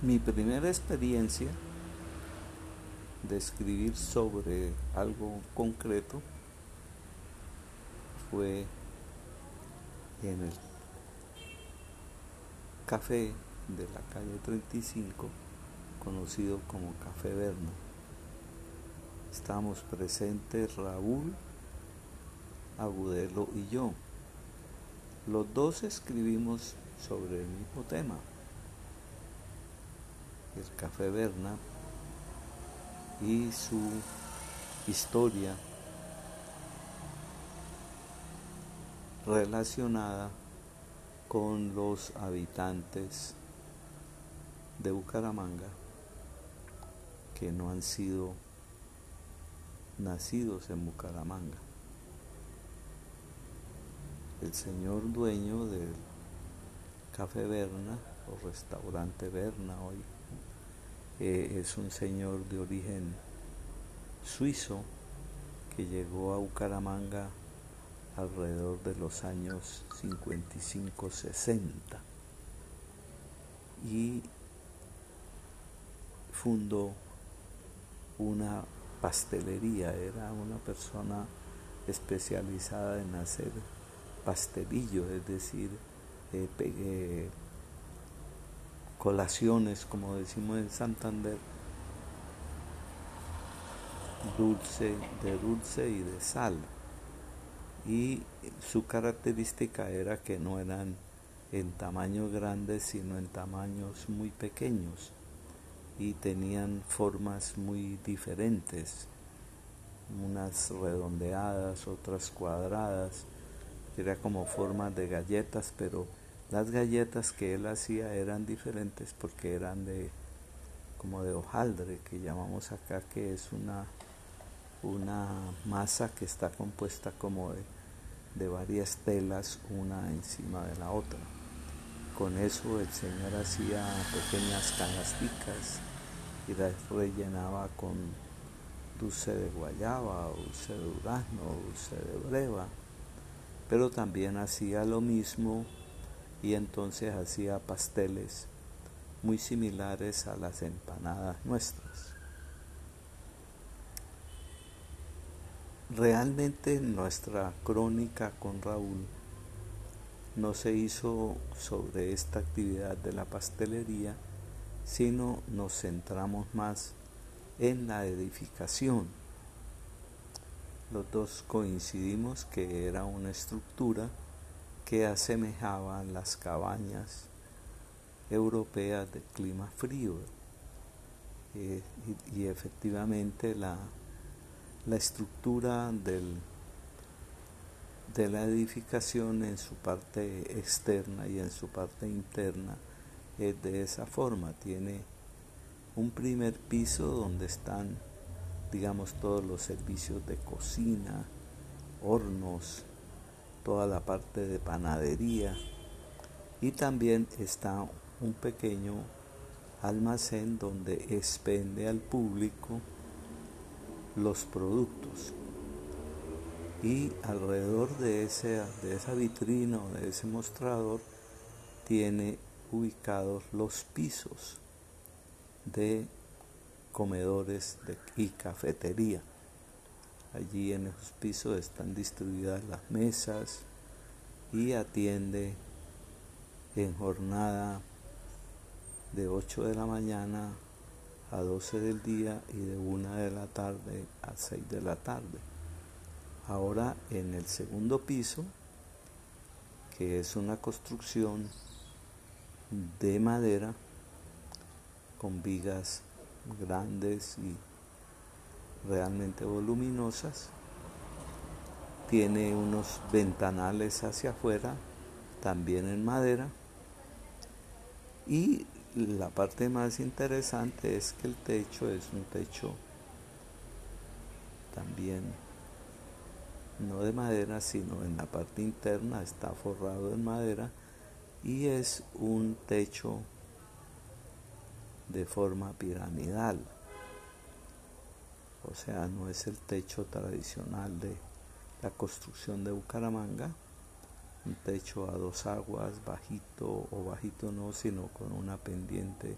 Mi primera experiencia de escribir sobre algo concreto fue en el café de la calle 35, conocido como Café Berna. Estábamos presentes Raúl, Agudelo y yo. Los dos escribimos sobre el mismo tema el Café Berna y su historia relacionada con los habitantes de Bucaramanga que no han sido nacidos en Bucaramanga. El señor dueño del Café Berna o restaurante Berna hoy eh, es un señor de origen suizo que llegó a Bucaramanga alrededor de los años 55-60 y fundó una pastelería, era una persona especializada en hacer pastelillos, es decir, eh, colaciones, como decimos en Santander, dulce, de dulce y de sal. Y su característica era que no eran en tamaños grandes, sino en tamaños muy pequeños y tenían formas muy diferentes, unas redondeadas, otras cuadradas, era como formas de galletas, pero las galletas que él hacía eran diferentes porque eran de como de hojaldre que llamamos acá que es una una masa que está compuesta como de, de varias telas una encima de la otra. Con eso el Señor hacía pequeñas canasticas y las rellenaba con dulce de guayaba, dulce de durazno, dulce de breva, pero también hacía lo mismo y entonces hacía pasteles muy similares a las empanadas nuestras. Realmente nuestra crónica con Raúl no se hizo sobre esta actividad de la pastelería, sino nos centramos más en la edificación. Los dos coincidimos que era una estructura que asemejaban las cabañas europeas de clima frío. Eh, y, efectivamente la, la estructura del, de la edificación en su parte externa y en su parte interna es de esa forma. Tiene un primer piso donde están, digamos, todos los servicios de cocina, hornos, toda la parte de panadería y también está un pequeño almacén donde expende al público los productos y alrededor de, ese, de esa vitrina o de ese mostrador tiene ubicados los pisos de comedores y cafetería. Allí en esos pisos están distribuidas las mesas y atiende en jornada de 8 de la mañana a 12 del día y de 1 de la tarde a 6 de la tarde. Ahora en el segundo piso, que es una construcción de madera con vigas grandes y realmente voluminosas. Tiene unos ventanales hacia afuera, también en madera. Y la parte más interesante es que el techo es un techo también no de madera, sino en la parte interna está forrado en madera y es un techo de forma piramidal o sea, no es el techo tradicional de la construcción de Bucaramanga, un techo a dos aguas, bajito o bajito no, sino con una pendiente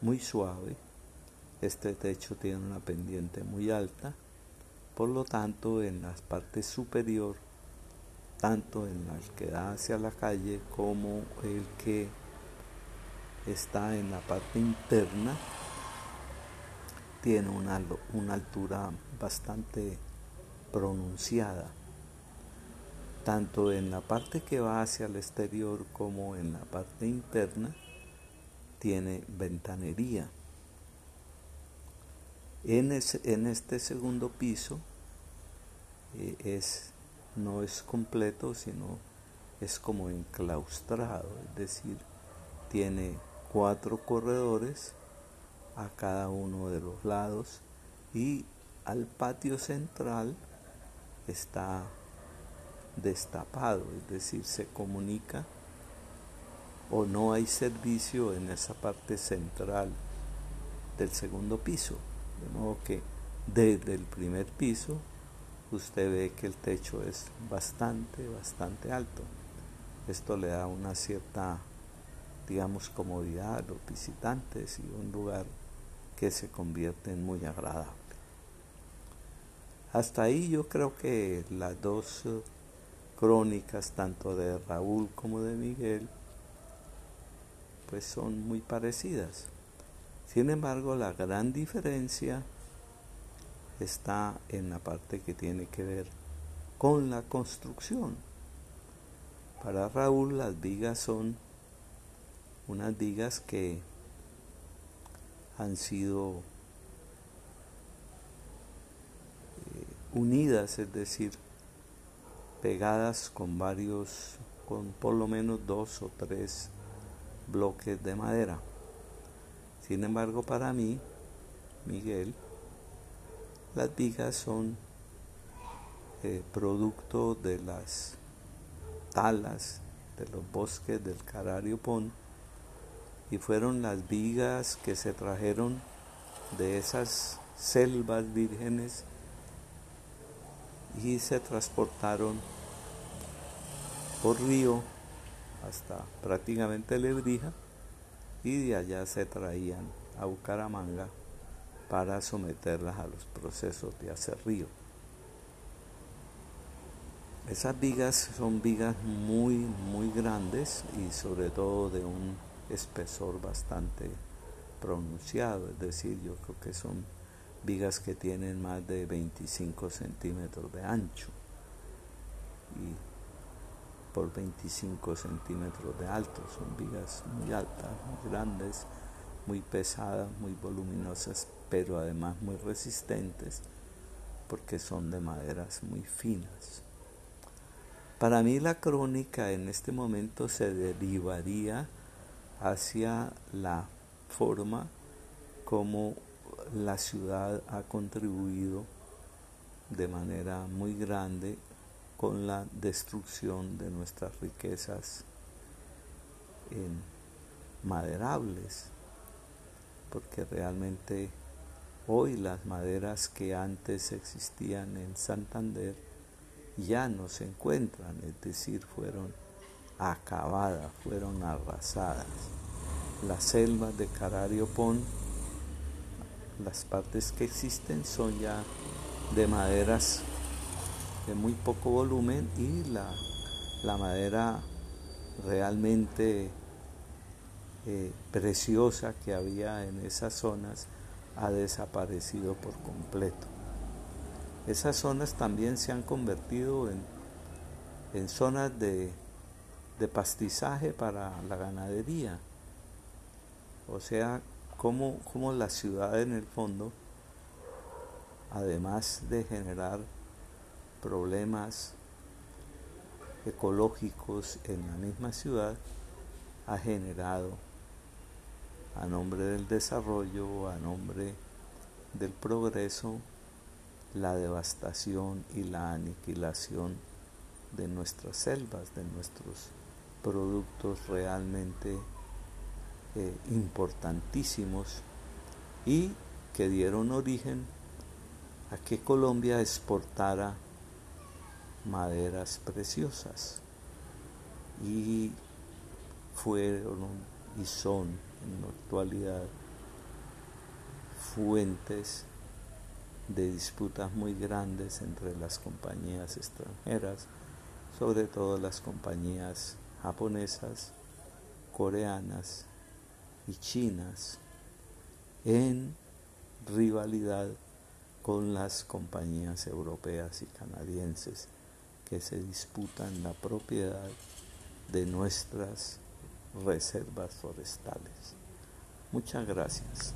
muy suave. Este techo tiene una pendiente muy alta, por lo tanto en la parte superior, tanto en la que da hacia la calle como el que está en la parte interna, tiene una, una altura bastante pronunciada, tanto en la parte que va hacia el exterior como en la parte interna, tiene ventanería. En, en este segundo piso eh, es, no es completo, sino es como enclaustrado, es decir, tiene cuatro corredores a cada uno de los lados y al patio central está destapado, es decir, se comunica o no hay servicio en esa parte central del segundo piso. De modo que desde el primer piso usted ve que el techo es bastante, bastante alto. Esto le da una cierta, digamos, comodidad a los visitantes y un lugar que se convierte en muy agradable. Hasta ahí yo creo que las dos crónicas, tanto de Raúl como de Miguel, pues son muy parecidas. Sin embargo, la gran diferencia está en la parte que tiene que ver con la construcción. Para Raúl las vigas son unas vigas que han sido eh, unidas, es decir, pegadas con varios, con por lo menos dos o tres bloques de madera. Sin embargo, para mí, Miguel, las vigas son eh, producto de las talas de los bosques del Carario Pon y fueron las vigas que se trajeron de esas selvas vírgenes y se transportaron por río hasta prácticamente Lebrija y de allá se traían a Bucaramanga para someterlas a los procesos de hacer río. Esas vigas son vigas muy, muy grandes y sobre todo de un espesor bastante pronunciado, es decir, yo creo que son vigas que tienen más de 25 centímetros de ancho y por 25 centímetros de alto. Son vigas muy altas, muy grandes, muy pesadas, muy voluminosas, pero además muy resistentes porque son de maderas muy finas. Para mí la crónica en este momento se derivaría hacia la forma como la ciudad ha contribuido de manera muy grande con la destrucción de nuestras riquezas maderables, porque realmente hoy las maderas que antes existían en Santander ya no se encuentran, es decir, fueron acabadas, fueron arrasadas. Las selvas de Carario Pon, las partes que existen son ya de maderas de muy poco volumen y la, madera realmente eh, preciosa que había en esas zonas ha desaparecido por completo. Esas zonas también se han convertido en, en zonas de, de, pastizaje para la ganadería. O sea, como, como la ciudad en el fondo, además de generar problemas ecológicos en la misma ciudad ha generado a nombre del desarrollo, a nombre del progreso, la devastación y la aniquilación de nuestras selvas, de nuestros productos realmente eh, importantísimos y que dieron origen a que Colombia exportara maderas preciosas. Y fueron y son en la actualidad fuentes de disputas muy grandes entre las compañías extranjeras, sobre todo las compañías japonesas, coreanas y chinas, en rivalidad con las compañías europeas y canadienses que se disputan la propiedad de nuestras reservas forestales. Muchas gracias.